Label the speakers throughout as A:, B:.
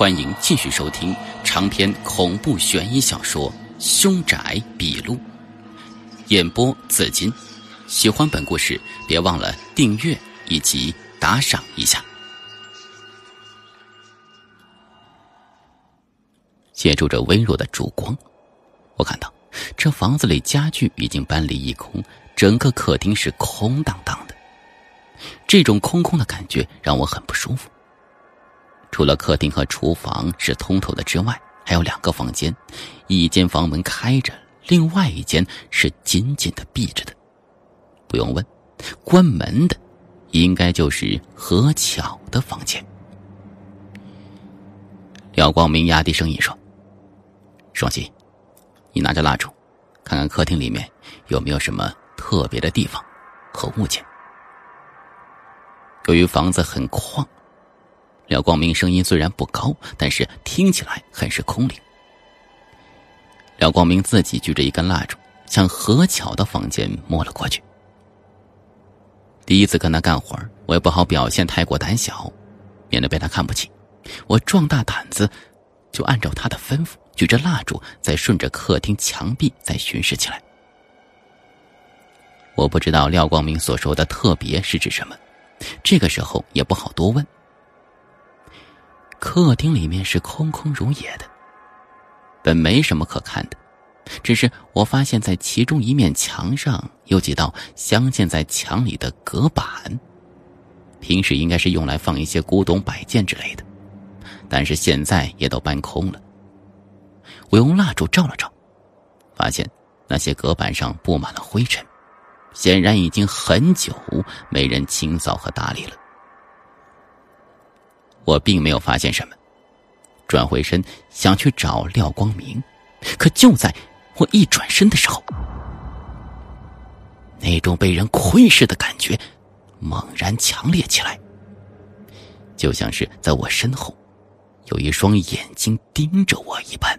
A: 欢迎继续收听长篇恐怖悬疑小说《凶宅笔录》，演播紫金。喜欢本故事，别忘了订阅以及打赏一下。借助着微弱的烛光，我看到这房子里家具已经搬离一空，整个客厅是空荡荡的。这种空空的感觉让我很不舒服。除了客厅和厨房是通透的之外，还有两个房间，一间房门开着，另外一间是紧紧的闭着的。不用问，关门的应该就是何巧的房间。廖光明压低声音说：“双喜，你拿着蜡烛，看看客厅里面有没有什么特别的地方和物件。”由于房子很旷。廖光明声音虽然不高，但是听起来很是空灵。廖光明自己举着一根蜡烛，向何巧的房间摸了过去。第一次跟他干活我也不好表现太过胆小，免得被他看不起。我壮大胆子，就按照他的吩咐，举着蜡烛，再顺着客厅墙壁再巡视起来。我不知道廖光明所说的特别是指什么，这个时候也不好多问。客厅里面是空空如也的，本没什么可看的，只是我发现，在其中一面墙上有几道镶嵌在墙里的隔板，平时应该是用来放一些古董摆件之类的，但是现在也都搬空了。我用蜡烛照了照，发现那些隔板上布满了灰尘，显然已经很久没人清扫和打理了。我并没有发现什么，转回身想去找廖光明，可就在我一转身的时候，那种被人窥视的感觉猛然强烈起来，就像是在我身后有一双眼睛盯着我一般。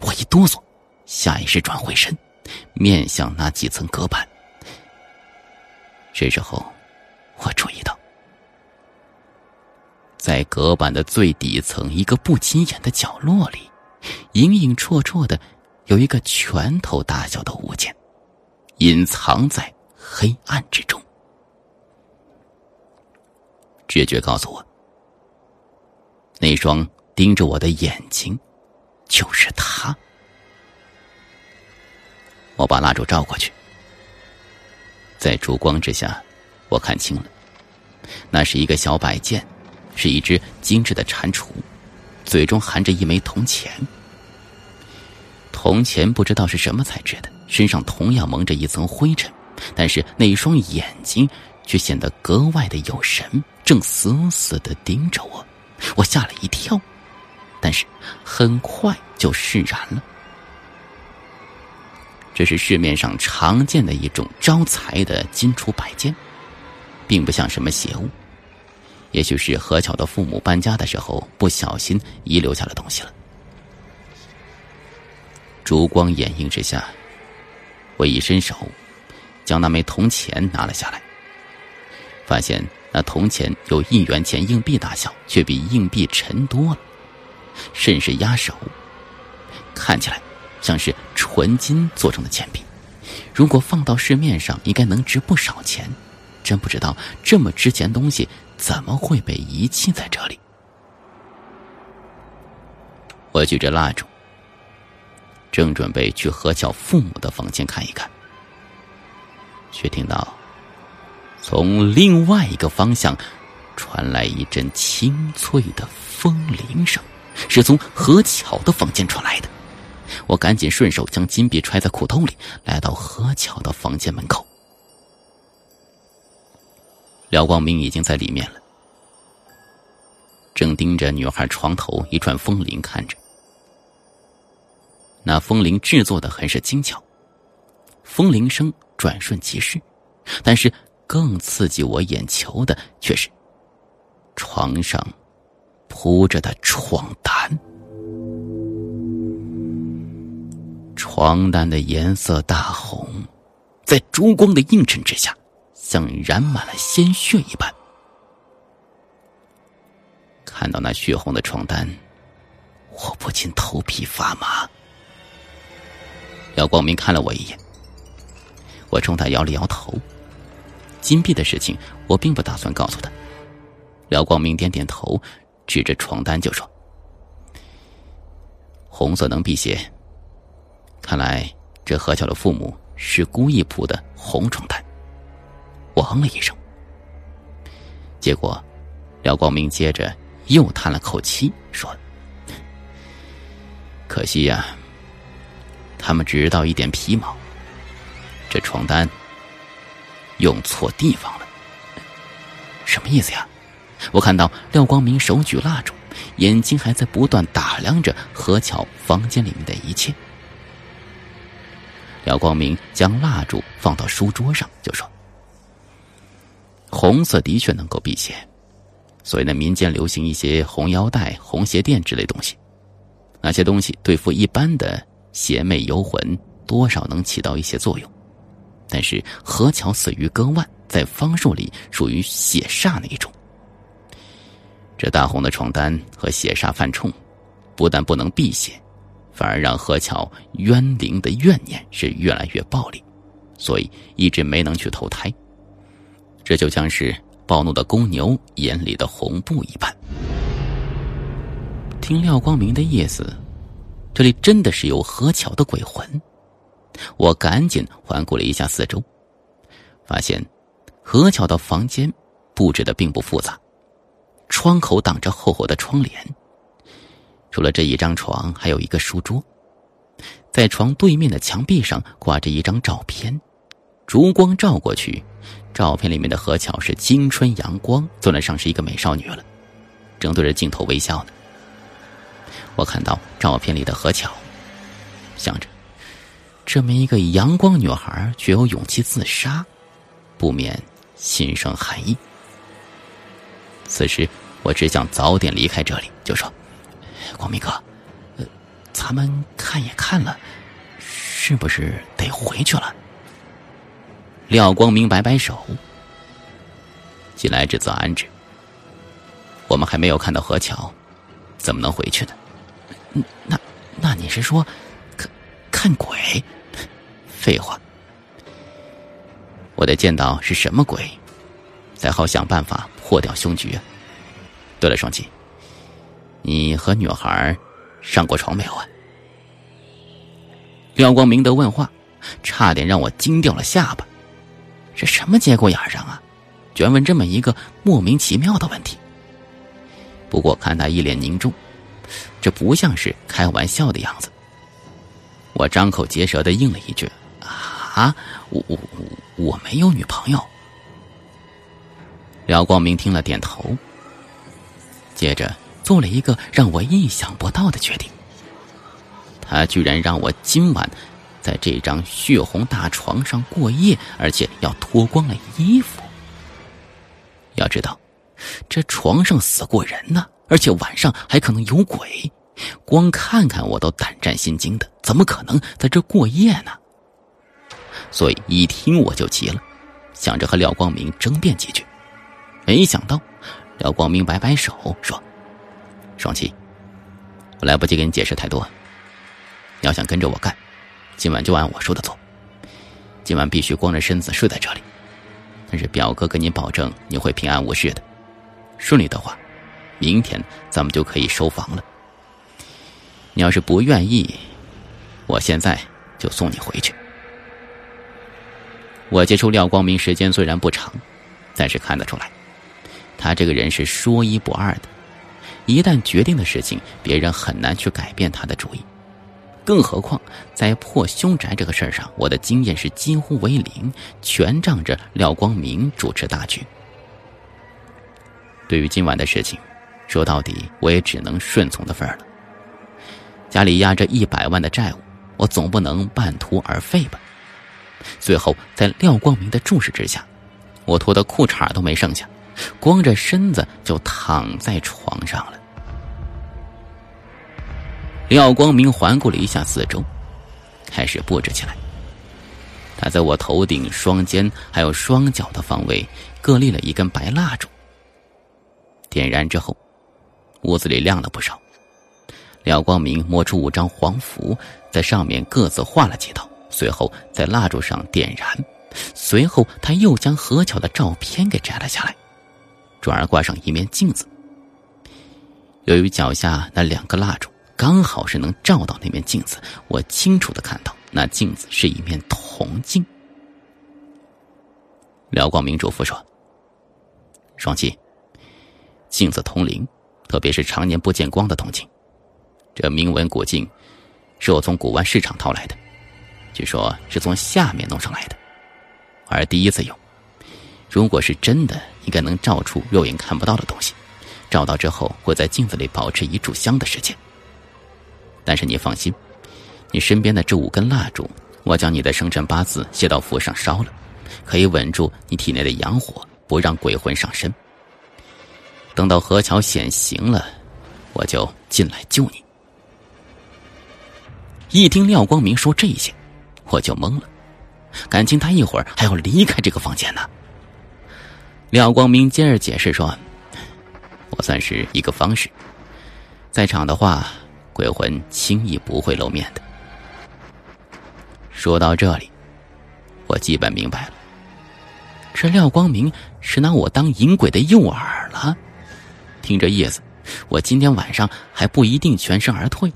A: 我一哆嗦，下意识转回身，面向那几层隔板。这时候，我注意到。在隔板的最底层一个不起眼的角落里，影影绰绰的有一个拳头大小的物件，隐藏在黑暗之中。直觉告诉我，那双盯着我的眼睛就是他。我把蜡烛照过去，在烛光之下，我看清了，那是一个小摆件。是一只精致的蟾蜍，嘴中含着一枚铜钱。铜钱不知道是什么材质的，身上同样蒙着一层灰尘，但是那一双眼睛却显得格外的有神，正死死的盯着我。我吓了一跳，但是很快就释然了。这是市面上常见的一种招财的金属摆件，并不像什么邪物。也许是何巧的父母搬家的时候不小心遗留下的东西了。烛光掩映之下，我一伸手，将那枚铜钱拿了下来。发现那铜钱有一元钱硬币大小，却比硬币沉多了，甚是压手。看起来像是纯金做成的钱币，如果放到市面上，应该能值不少钱。真不知道这么值钱东西。怎么会被遗弃在这里？我举着蜡烛，正准备去何巧父母的房间看一看，却听到从另外一个方向传来一阵清脆的风铃声，是从何巧的房间传来的。我赶紧顺手将金币揣在裤兜里，来到何巧的房间门口。廖光明已经在里面了，正盯着女孩床头一串风铃看着。那风铃制作的很是精巧，风铃声转瞬即逝，但是更刺激我眼球的却是床上铺着的床单。床单的颜色大红，在烛光的映衬之下。像染满了鲜血一般。看到那血红的床单，我不禁头皮发麻。廖光明看了我一眼，我冲他摇了摇头。金币的事情，我并不打算告诉他。廖光明点点头，指着床单就说：“红色能辟邪，看来这何巧的父母是故意铺的红床单。”我哼了一声。结果，廖光明接着又叹了口气，说：“可惜呀，他们只知道一点皮毛。这床单用错地方了。什么意思呀？”我看到廖光明手举蜡烛，眼睛还在不断打量着何巧房间里面的一切。廖光明将蜡烛放到书桌上，就说。红色的确能够辟邪，所以呢，民间流行一些红腰带、红鞋垫之类东西。那些东西对付一般的邪魅游魂，多少能起到一些作用。但是何巧死于割腕，在方术里属于血煞那一种。这大红的床单和血煞犯冲，不但不能辟邪，反而让何巧冤灵的怨念是越来越暴力，所以一直没能去投胎。这就像是暴怒的公牛眼里的红布一般。听廖光明的意思，这里真的是有何巧的鬼魂。我赶紧环顾了一下四周，发现何巧的房间布置的并不复杂，窗口挡着厚厚的窗帘。除了这一张床，还有一个书桌，在床对面的墙壁上挂着一张照片，烛光照过去。照片里面的何巧是青春阳光，算得上是一个美少女了，正对着镜头微笑呢。我看到照片里的何巧，想着，这么一个阳光女孩，却有勇气自杀，不免心生寒意。此时，我只想早点离开这里，就说：“光明哥，呃，咱们看也看了，是不是得回去了？”廖光明摆摆手，既来之则安之。我们还没有看到何桥，怎么能回去呢？那那你是说，看看鬼？废话，我得见到是什么鬼，才好想办法破掉凶局啊。对了，双七，你和女孩上过床没有啊？廖光明的问话，差点让我惊掉了下巴。这什么节骨眼上啊？居然问这么一个莫名其妙的问题。不过看他一脸凝重，这不像是开玩笑的样子。我张口结舌的应了一句：“啊，我我我没有女朋友。”廖光明听了点头，接着做了一个让我意想不到的决定。他居然让我今晚。在这张血红大床上过夜，而且要脱光了衣服。要知道，这床上死过人呢，而且晚上还可能有鬼，光看看我都胆战心惊的，怎么可能在这过夜呢？所以一听我就急了，想着和廖光明争辩几句。没想到，廖光明摆摆手说：“双七，我来不及给你解释太多，你要想跟着我干。”今晚就按我说的做，今晚必须光着身子睡在这里。但是表哥跟你保证，你会平安无事的。顺利的话，明天咱们就可以收房了。你要是不愿意，我现在就送你回去。我接触廖光明时间虽然不长，但是看得出来，他这个人是说一不二的。一旦决定的事情，别人很难去改变他的主意。更何况，在破凶宅这个事儿上，我的经验是几乎为零，全仗着廖光明主持大局。对于今晚的事情，说到底，我也只能顺从的份儿了。家里压着一百万的债务，我总不能半途而废吧？最后，在廖光明的注视之下，我脱的裤衩都没剩下，光着身子就躺在床上了。廖光明环顾了一下四周，开始布置起来。他在我头顶、双肩还有双脚的方位各立了一根白蜡烛。点燃之后，屋子里亮了不少。廖光明摸出五张黄符，在上面各自画了几道，随后在蜡烛上点燃。随后他又将何巧的照片给摘了下来，转而挂上一面镜子。由于脚下那两个蜡烛刚好是能照到那面镜子，我清楚的看到那镜子是一面铜镜。廖光明嘱咐说：“双七，镜子铜铃，特别是常年不见光的铜镜。这铭文古镜是我从古玩市场淘来的，据说是从下面弄上来的，而第一次用。如果是真的，应该能照出肉眼看不到的东西。”照到之后，会在镜子里保持一炷香的时间。但是你放心，你身边的这五根蜡烛，我将你的生辰八字写到符上烧了，可以稳住你体内的阳火，不让鬼魂上身。等到何桥显形了，我就进来救你。一听廖光明说这些，我就懵了，感情他一会儿还要离开这个房间呢。廖光明接着解释说。我算是一个方式，在场的话，鬼魂轻易不会露面的。说到这里，我基本明白了，这廖光明是拿我当引鬼的诱饵了。听这意思，我今天晚上还不一定全身而退。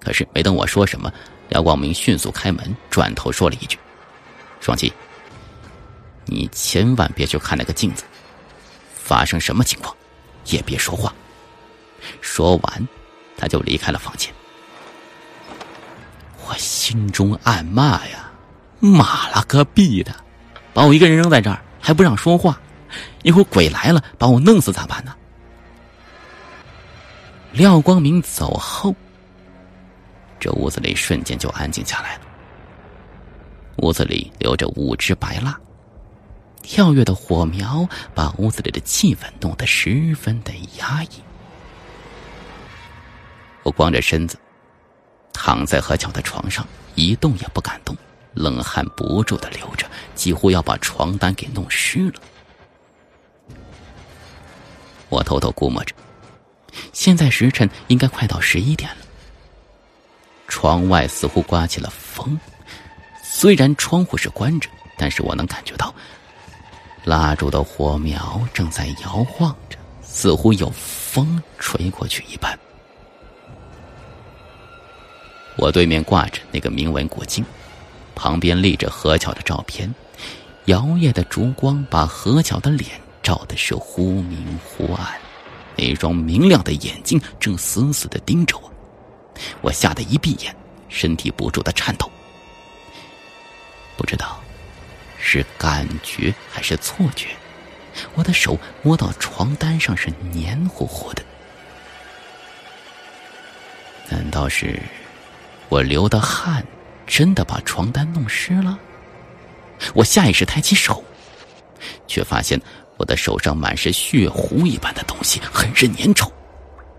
A: 可是没等我说什么，廖光明迅速开门，转头说了一句：“双七，你千万别去看那个镜子，发生什么情况？”也别说话。说完，他就离开了房间。我心中暗骂呀：“妈了个逼的，把我一个人扔在这儿还不让说话，一会儿鬼来了把我弄死咋办呢？”廖光明走后，这屋子里瞬间就安静下来了。屋子里留着五支白蜡。跳跃的火苗把屋子里的气氛弄得十分的压抑。我光着身子躺在何巧的床上，一动也不敢动，冷汗不住的流着，几乎要把床单给弄湿了。我偷偷估摸着，现在时辰应该快到十一点了。窗外似乎刮起了风，虽然窗户是关着，但是我能感觉到。蜡烛的火苗正在摇晃着，似乎有风吹过去一般。我对面挂着那个铭文古镜，旁边立着何巧的照片，摇曳的烛光把何巧的脸照的是忽明忽暗，那双明亮的眼睛正死死的盯着我，我吓得一闭眼，身体不住的颤抖，不知道。是感觉还是错觉？我的手摸到床单上是黏糊糊的，难道是我流的汗真的把床单弄湿了？我下意识抬起手，却发现我的手上满是血糊一般的东西，很是粘稠。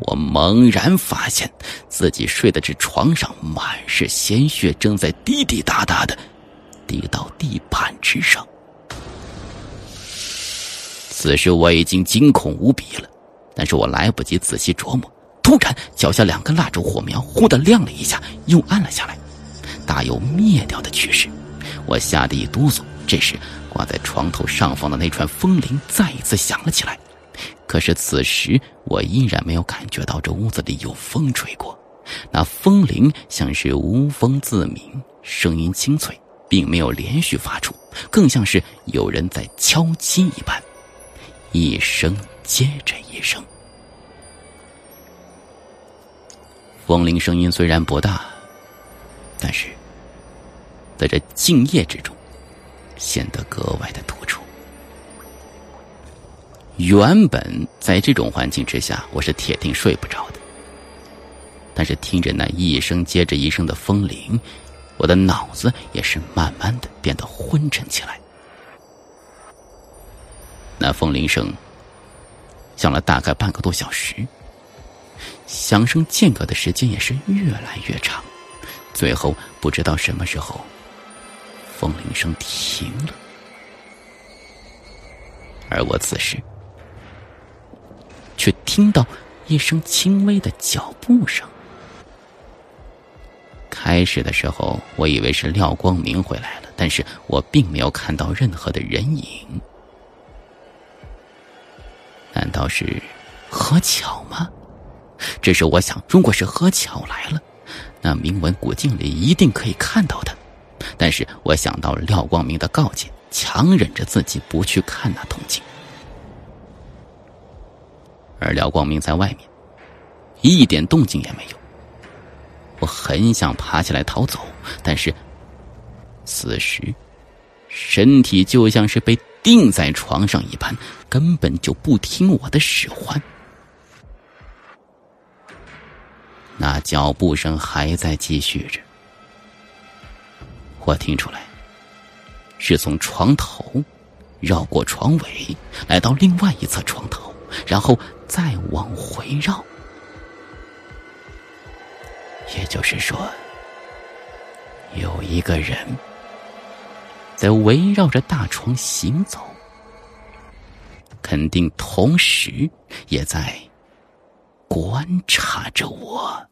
A: 我猛然发现自己睡的这床上满是鲜血，正在滴滴答答的。滴到地板之上。此时我已经惊恐无比了，但是我来不及仔细琢磨，突然脚下两根蜡烛火苗忽的亮了一下，又暗了下来，大有灭掉的趋势。我吓得一哆嗦。这时，挂在床头上方的那串风铃再一次响了起来。可是此时我依然没有感觉到这屋子里有风吹过，那风铃像是无风自鸣，声音清脆。并没有连续发出，更像是有人在敲击一般，一声接着一声。风铃声音虽然不大，但是在这静夜之中，显得格外的突出。原本在这种环境之下，我是铁定睡不着的，但是听着那一声接着一声的风铃。我的脑子也是慢慢的变得昏沉起来。那风铃声响了大概半个多小时，响声间隔的时间也是越来越长，最后不知道什么时候，风铃声停了。而我此时却听到一声轻微的脚步声。开始的时候，我以为是廖光明回来了，但是我并没有看到任何的人影。难道是何巧吗？这是我想，如果是何巧来了，那铭文古镜里一定可以看到的。但是我想到廖光明的告诫，强忍着自己不去看那铜镜。而廖光明在外面，一点动静也没有。我很想爬起来逃走，但是此时身体就像是被钉在床上一般，根本就不听我的使唤。那脚步声还在继续着，我听出来是从床头绕过床尾，来到另外一侧床头，然后再往回绕。也就是说，有一个人在围绕着大床行走，肯定同时也在观察着我。